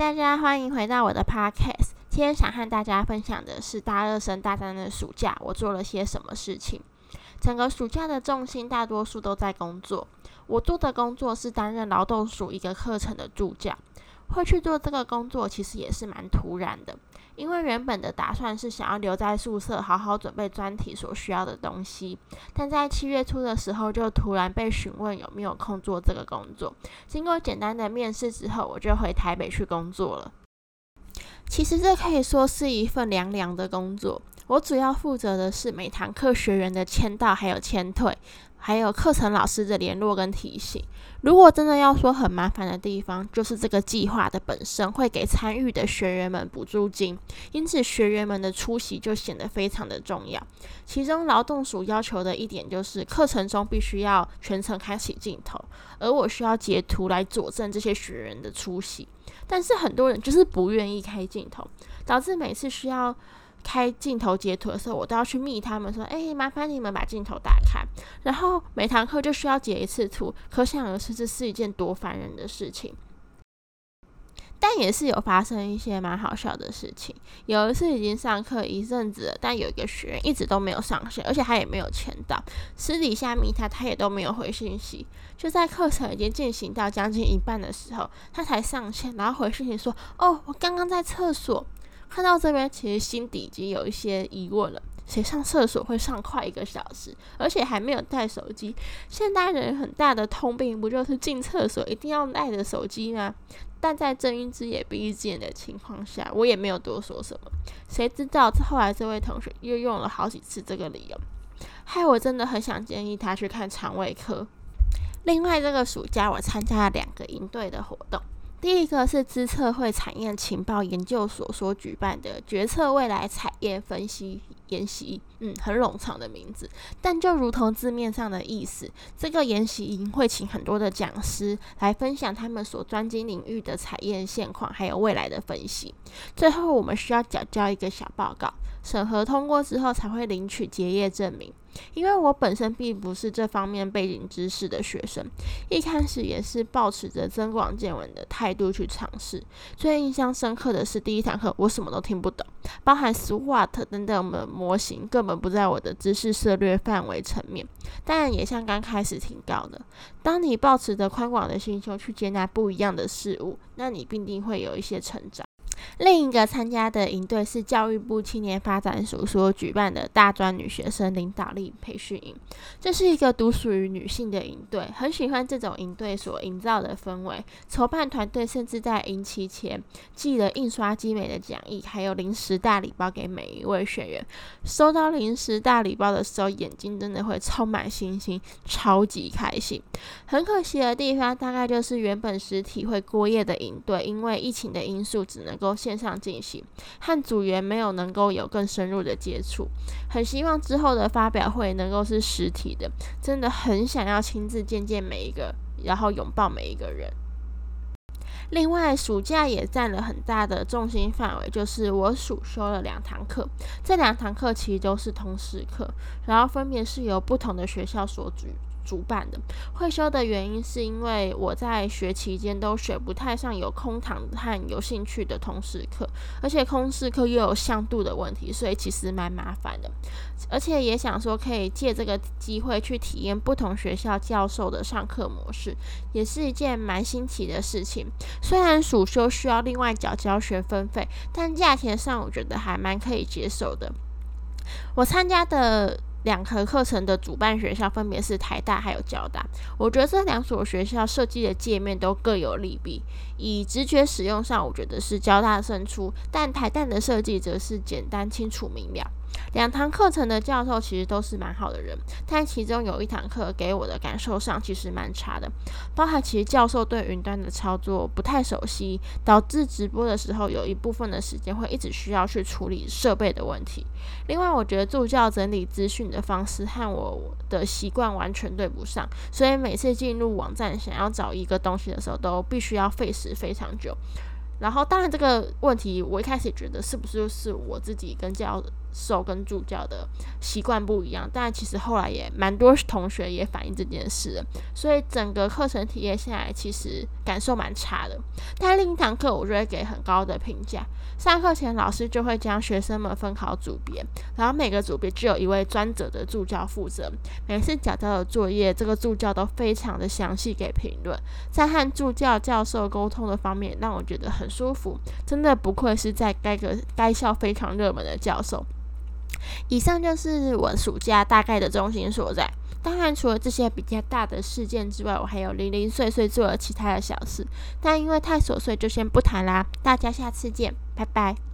大家欢迎回到我的 podcast。今天想和大家分享的是大二升大三的暑假，我做了些什么事情。整个暑假的重心大多数都在工作。我做的工作是担任劳动署一个课程的助教。会去做这个工作，其实也是蛮突然的。因为原本的打算是想要留在宿舍，好好准备专题所需要的东西。但在七月初的时候，就突然被询问有没有空做这个工作。经过简单的面试之后，我就回台北去工作了。其实这可以说是一份凉凉的工作。我主要负责的是每堂课学员的签到还有签退。还有课程老师的联络跟提醒。如果真的要说很麻烦的地方，就是这个计划的本身会给参与的学员们补助金，因此学员们的出席就显得非常的重要。其中劳动署要求的一点就是课程中必须要全程开启镜头，而我需要截图来佐证这些学员的出席。但是很多人就是不愿意开镜头，导致每次需要。开镜头截图的时候，我都要去密他们说：“哎，麻烦你们把镜头打开。”然后每堂课就需要截一次图，可想而知这是一件多烦人的事情。但也是有发生一些蛮好笑的事情。有一次已经上课一阵子了，但有一个学员一直都没有上线，而且他也没有签到。私底下密他，他也都没有回信息。就在课程已经进行到将近一半的时候，他才上线，然后回信息说：“哦，我刚刚在厕所。”看到这边，其实心底已经有一些疑问了：谁上厕所会上快一个小时，而且还没有带手机？现代人很大的通病不就是进厕所一定要带着手机吗？但在睁一只眼闭一只眼的情况下，我也没有多说什么。谁知道后来这位同学又用了好几次这个理由，害我真的很想建议他去看肠胃科。另外，这个暑假我参加了两个营队的活动。第一个是资策会产业情报研究所所举办的决策未来产业分析研习，嗯，很冗长的名字，但就如同字面上的意思，这个研习营会请很多的讲师来分享他们所专精领域的产业现况，还有未来的分析。最后，我们需要缴交一个小报告，审核通过之后才会领取结业证明。因为我本身并不是这方面背景知识的学生，一开始也是保持着增广见闻的态度去尝试。最印象深刻的是第一堂课，我什么都听不懂，包含 SWOT 等等的模型根本不在我的知识涉略范围层面。当然，也像刚开始提到的，当你保持着宽广的心胸去接纳不一样的事物，那你必定会有一些成长。另一个参加的营队是教育部青年发展署所举办的大专女学生领导力培训营，这是一个独属于女性的营队，很喜欢这种营队所营造的氛围。筹办团队甚至在营期前寄了印刷精美的讲义，还有零食大礼包给每一位学员。收到零食大礼包的时候，眼睛真的会充满星星，超级开心。很可惜的地方，大概就是原本实体会过夜的营队，因为疫情的因素，只能够线上进行，和组员没有能够有更深入的接触。很希望之后的发表会能够是实体的，真的很想要亲自见见每一个，然后拥抱每一个人。另外，暑假也占了很大的重心范围，就是我暑修了两堂课，这两堂课其实都是通识课，然后分别是由不同的学校所举。主办的会修的原因，是因为我在学期间都学不太上有空堂和有兴趣的通识课，而且通识课又有向度的问题，所以其实蛮麻烦的。而且也想说，可以借这个机会去体验不同学校教授的上课模式，也是一件蛮新奇的事情。虽然暑修需要另外缴交学分费，但价钱上我觉得还蛮可以接受的。我参加的。两科课程的主办学校分别是台大还有交大，我觉得这两所学校设计的界面都各有利弊。以直觉使用上，我觉得是交大胜出，但台大的设计则是简单清楚明了。两堂课程的教授其实都是蛮好的人，但其中有一堂课给我的感受上其实蛮差的，包含其实教授对云端的操作不太熟悉，导致直播的时候有一部分的时间会一直需要去处理设备的问题。另外，我觉得助教整理资讯的方式和我的习惯完全对不上，所以每次进入网站想要找一个东西的时候，都必须要费时非常久。然后，当然这个问题我一开始觉得是不是是我自己跟教授跟助教的习惯不一样，但其实后来也蛮多同学也反映这件事，所以整个课程体验下来其实感受蛮差的。但另一堂课我就会给很高的评价。上课前老师就会将学生们分考组别，然后每个组别只有一位专责的助教负责。每次交到的作业，这个助教都非常的详细给评论，在和助教教授沟通的方面让我觉得很舒服，真的不愧是在该个该校非常热门的教授。以上就是我暑假大概的中心所在。当然，除了这些比较大的事件之外，我还有零零碎碎做了其他的小事，但因为太琐碎，就先不谈啦。大家下次见，拜拜。